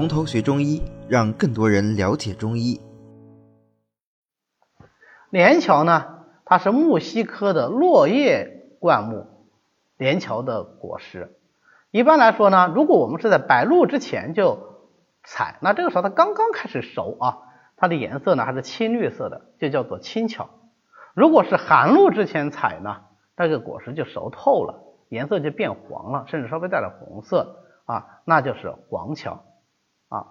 从头学中医，让更多人了解中医。连翘呢，它是木犀科的落叶灌木连翘的果实。一般来说呢，如果我们是在白露之前就采，那这个时候它刚刚开始熟啊，它的颜色呢还是青绿色的，就叫做青翘。如果是寒露之前采呢，这个果实就熟透了，颜色就变黄了，甚至稍微带点红色啊，那就是黄翘啊。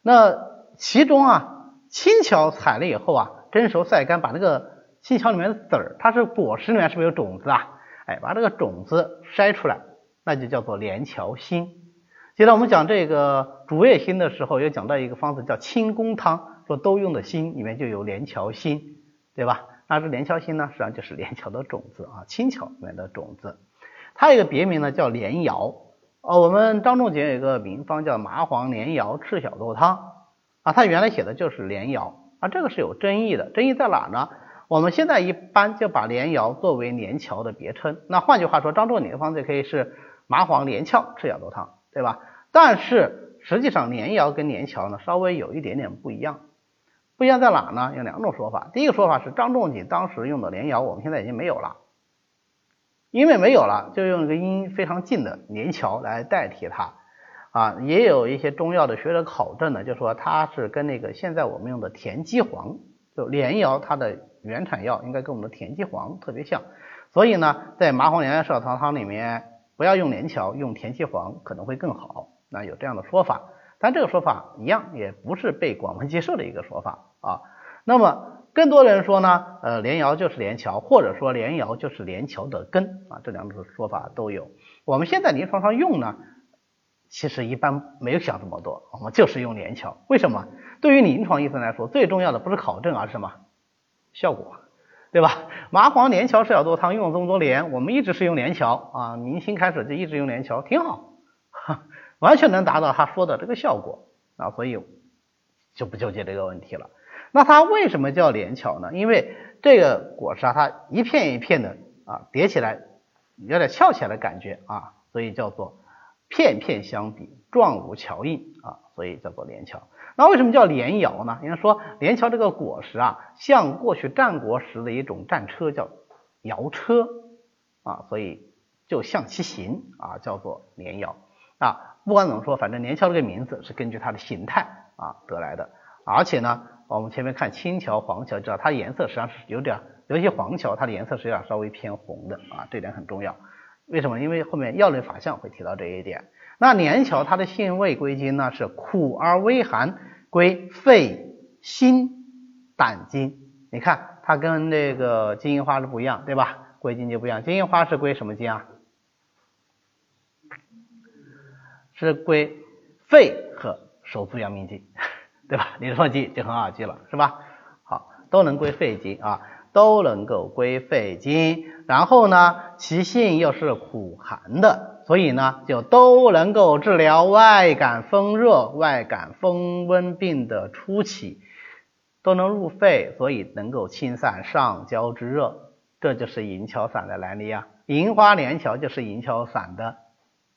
那其中啊，青巧采了以后啊，蒸熟晒干，把那个青巧里面的籽儿，它是果实里面是不是有种子啊？哎，把这个种子筛出来。那就叫做连翘心。记得我们讲这个竹叶心的时候，有讲到一个方子叫清宫汤，说都用的心里面就有连翘心，对吧？那这连翘心呢，实际上就是连翘的种子啊，青巧里面的种子。它有一个别名呢，叫连瑶。哦，我们张仲景有一个名方叫麻黄连瑶赤小豆汤啊，他原来写的就是连瑶啊，这个是有争议的，争议在哪呢？我们现在一般就把连瑶作为连翘的别称。那换句话说，张仲景的方子可以是。麻黄连翘赤小豆汤，对吧？但是实际上连瑶跟连翘呢稍微有一点点不一样，不一样在哪呢？有两种说法。第一个说法是张仲景当时用的连瑶，我们现在已经没有了，因为没有了，就用一个音非常近的连翘来代替它。啊，也有一些中药的学者考证呢，就说它是跟那个现在我们用的田鸡黄，就连瑶它的原产药应该跟我们的田鸡黄特别像，所以呢，在麻黄连翘赤小豆汤里面。不要用连翘，用田七黄可能会更好。那有这样的说法，但这个说法一样也不是被广泛接受的一个说法啊。那么更多人说呢，呃，连瑶就是连翘，或者说连瑶就是连翘的根啊，这两种说法都有。我们现在临床上用呢，其实一般没有想这么多，我们就是用连翘。为什么？对于临床医生来说，最重要的不是考证，而是什么？效果。对吧？麻黄连翘赤小豆汤用了这么多年，我们一直是用连翘啊，明清开始就一直用连翘，挺好，完全能达到他说的这个效果啊，所以就不纠结这个问题了。那它为什么叫连翘呢？因为这个果实啊，它一片一片的啊叠起来，有点翘起来的感觉啊，所以叫做片片相比，状如桥印啊，所以叫做连翘。那为什么叫连摇呢？因为说连翘这个果实啊，像过去战国时的一种战车，叫摇车啊，所以就象其形啊，叫做连摇啊。不管怎么说，反正连翘这个名字是根据它的形态啊得来的。而且呢，我们前面看青桥、黄桥，知道它颜色实际上是有点，尤其黄桥，它的颜色是有点稍微偏红的啊，这点很重要。为什么？因为后面药论法象会提到这一点。那连翘它的性味归经呢是苦而微寒，归肺、心、胆经。你看它跟那个金银花是不一样，对吧？归经就不一样。金银花是归什么经啊？是归肺和手足阳明经，对吧？你说记就很好记了，是吧？好，都能归肺经啊，都能够归肺经。然后呢，其性又是苦寒的。所以呢，就都能够治疗外感风热、外感风温病的初期，都能入肺，所以能够清散上焦之热，这就是银翘散的来历啊。银花连翘就是银翘散的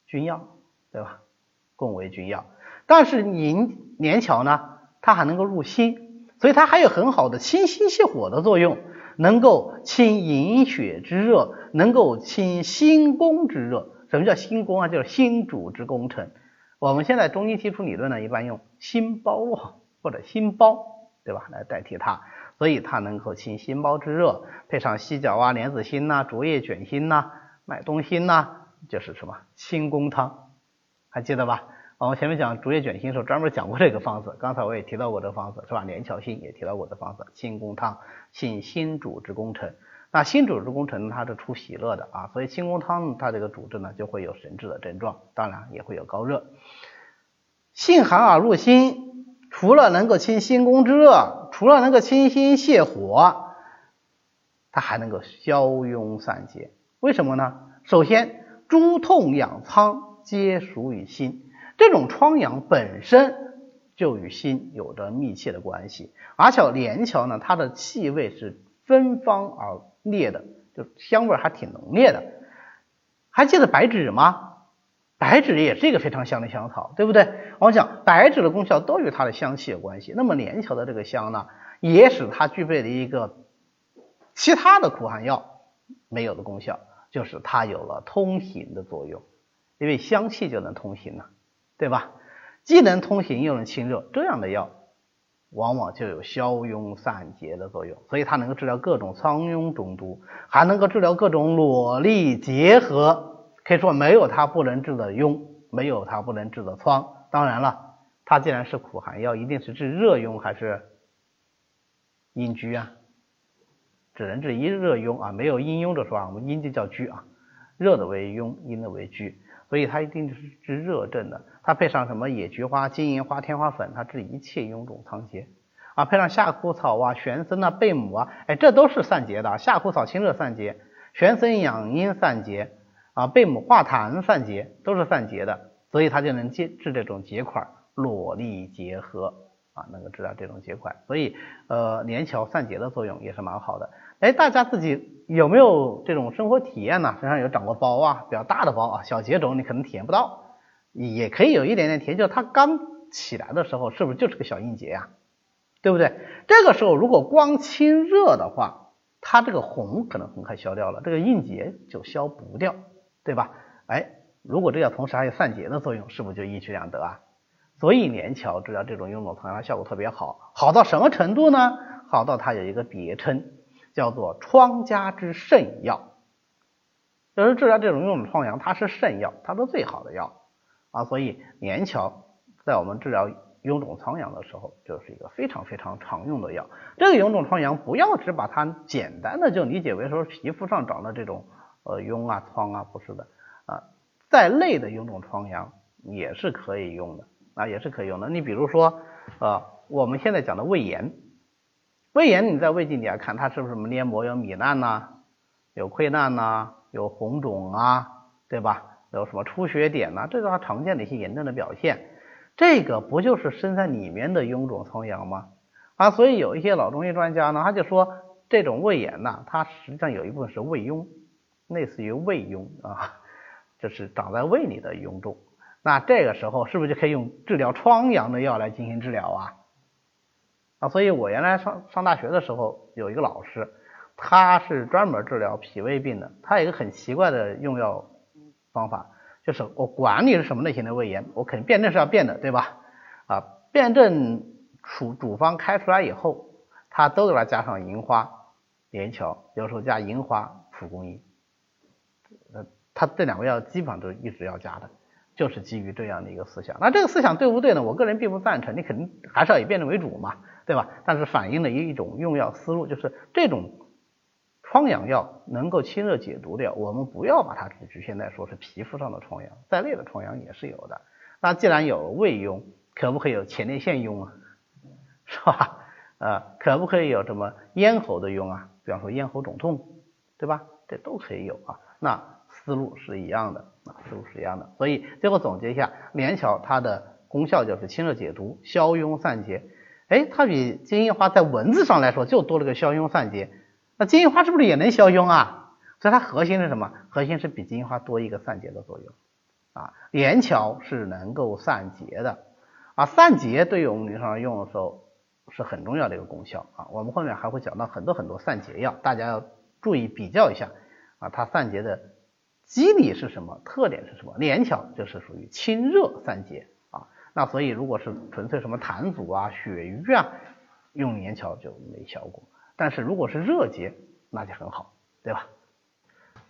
君药，对吧？共为君药。但是银连翘呢，它还能够入心，所以它还有很好的清心泻火的作用，能够清营血之热，能够清心宫之热。什么叫心宫啊？就是心主之功臣。我们现在中医基础理论呢，一般用心包或者心包，对吧？来代替它，所以它能够清心包之热，配上犀角啊、莲子心呐、竹叶卷心呐、麦冬心呐，就是什么清宫汤，还记得吧？我前面讲竹叶卷心的时候，专门讲过这个方子。刚才我也提到过这个方子，是吧？连翘心也提到过这方子，清宫汤，清心主之功臣。那心主之功臣，它是出喜乐的啊，所以清宫汤它这个主治呢就会有神志的症状，当然也会有高热。性寒而入心，除了能够清心宫之热，除了能够清心泻火，它还能够消痈散结。为什么呢？首先，诸痛痒疮皆属于心，这种疮疡本身就与心有着密切的关系，而且连翘呢，它的气味是芬芳而。烈的，就香味还挺浓烈的。还记得白芷吗？白芷也是一个非常香的香草，对不对？我们讲白芷的功效都与它的香气有关系。那么连翘的这个香呢，也使它具备了一个其他的苦寒药没有的功效，就是它有了通行的作用，因为香气就能通行了，对吧？既能通行又能清热，这样的药往往就有消痈散结的作用，所以它能够治疗各种疮痈肿毒，还能够治疗各种裸痢结核。可以说没有它不能治的痈，没有它不能治的疮。当然了，它既然是苦寒药，一定是治热痈还是阴疽啊？只能治阴热痈啊，没有阴痈的说法，我们阴就叫疽啊，热的为痈，阴的为疽，所以它一定是治热症的。它配上什么野菊花、金银花、天花粉，它治一切臃肿疮结啊。配上夏枯草啊、玄参啊、贝母啊，哎，这都是散结的。夏枯草清热散结，玄参养阴散结。啊，贝母化痰散结都是散结的，所以它就能治治这种结块、裸痢结核啊，能够治疗这种结块。所以呃，连翘散结的作用也是蛮好的。哎，大家自己有没有这种生活体验呢？身上有长过包啊，比较大的包啊，小结肿你可能体验不到，也可以有一点点体验，就是它刚起来的时候是不是就是个小硬结呀？对不对？这个时候如果光清热的话，它这个红可能很快消掉了，这个硬结就消不掉。对吧？哎，如果这药同时还有散结的作用，是不是就一举两得啊？所以连翘治疗这种臃肿疮疡效果特别好，好到什么程度呢？好到它有一个别称，叫做疮家之肾药。就是治疗这种臃肿疮疡，它是肾药，它是最好的药啊。所以连翘在我们治疗臃肿疮疡的时候，就是一个非常非常常用的药。这个臃肿疮疡不要只把它简单的就理解为说皮肤上长的这种。呃，痈啊，疮啊，不是的啊，再类的臃肿疮疡也是可以用的啊，也是可以用的。你比如说，呃，我们现在讲的胃炎，胃炎你在胃镜底下看，它是不是什么黏膜有糜烂呐，有溃烂呐，有红肿啊，对吧？有什么出血点呐，这是它常见的一些炎症的表现。这个不就是身在里面的臃肿疮疡吗？啊，所以有一些老中医专家呢，他就说这种胃炎呐，它实际上有一部分是胃痈。类似于胃痈啊，就是长在胃里的痈肿，那这个时候是不是就可以用治疗疮疡的药来进行治疗啊？啊，所以我原来上上大学的时候有一个老师，他是专门治疗脾胃病的，他有一个很奇怪的用药方法，就是我管你是什么类型的胃炎，我肯定辩证是要辨的，对吧？啊，辩证处主方开出来以后，他都给他加上银花、连翘，有时候加银花、蒲公英。呃，他这两味药基本上都一直要加的，就是基于这样的一个思想。那这个思想对不对呢？我个人并不赞成，你肯定还是要以辩证为主嘛，对吧？但是反映了一种用药思路，就是这种疮疡药能够清热解毒的药，我们不要把它只局限在说是皮肤上的疮疡，在内的疮疡也是有的。那既然有胃痈，可不可以有前列腺痈啊？是吧？呃，可不可以有什么咽喉的痈啊？比方说咽喉肿痛，对吧？这都可以有啊。那思路是一样的啊，思路是一样的。所以最后总结一下，连翘它的功效就是清热解毒、消痈散结。哎，它比金银花在文字上来说就多了个消痈散结。那金银花是不是也能消痈啊？所以它核心是什么？核心是比金银花多一个散结的作用啊。连翘是能够散结的啊，散结对于我们临床上用的时候是很重要的一个功效啊。我们后面还会讲到很多很多散结药，大家要注意比较一下。啊，它散结的机理是什么？特点是什么？连翘就是属于清热散结。那所以如果是纯粹什么痰阻啊、血瘀啊，用连翘就没效果。但是如果是热结，那就很好，对吧？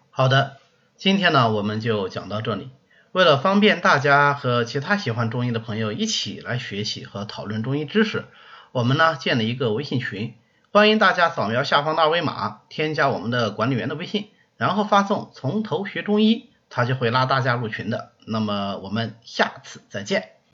好的，今天呢我们就讲到这里。为了方便大家和其他喜欢中医的朋友一起来学习和讨论中医知识，我们呢建了一个微信群，欢迎大家扫描下方的二维码，添加我们的管理员的微信。然后发送“从头学中医”，他就会拉大家入群的。那么我们下次再见。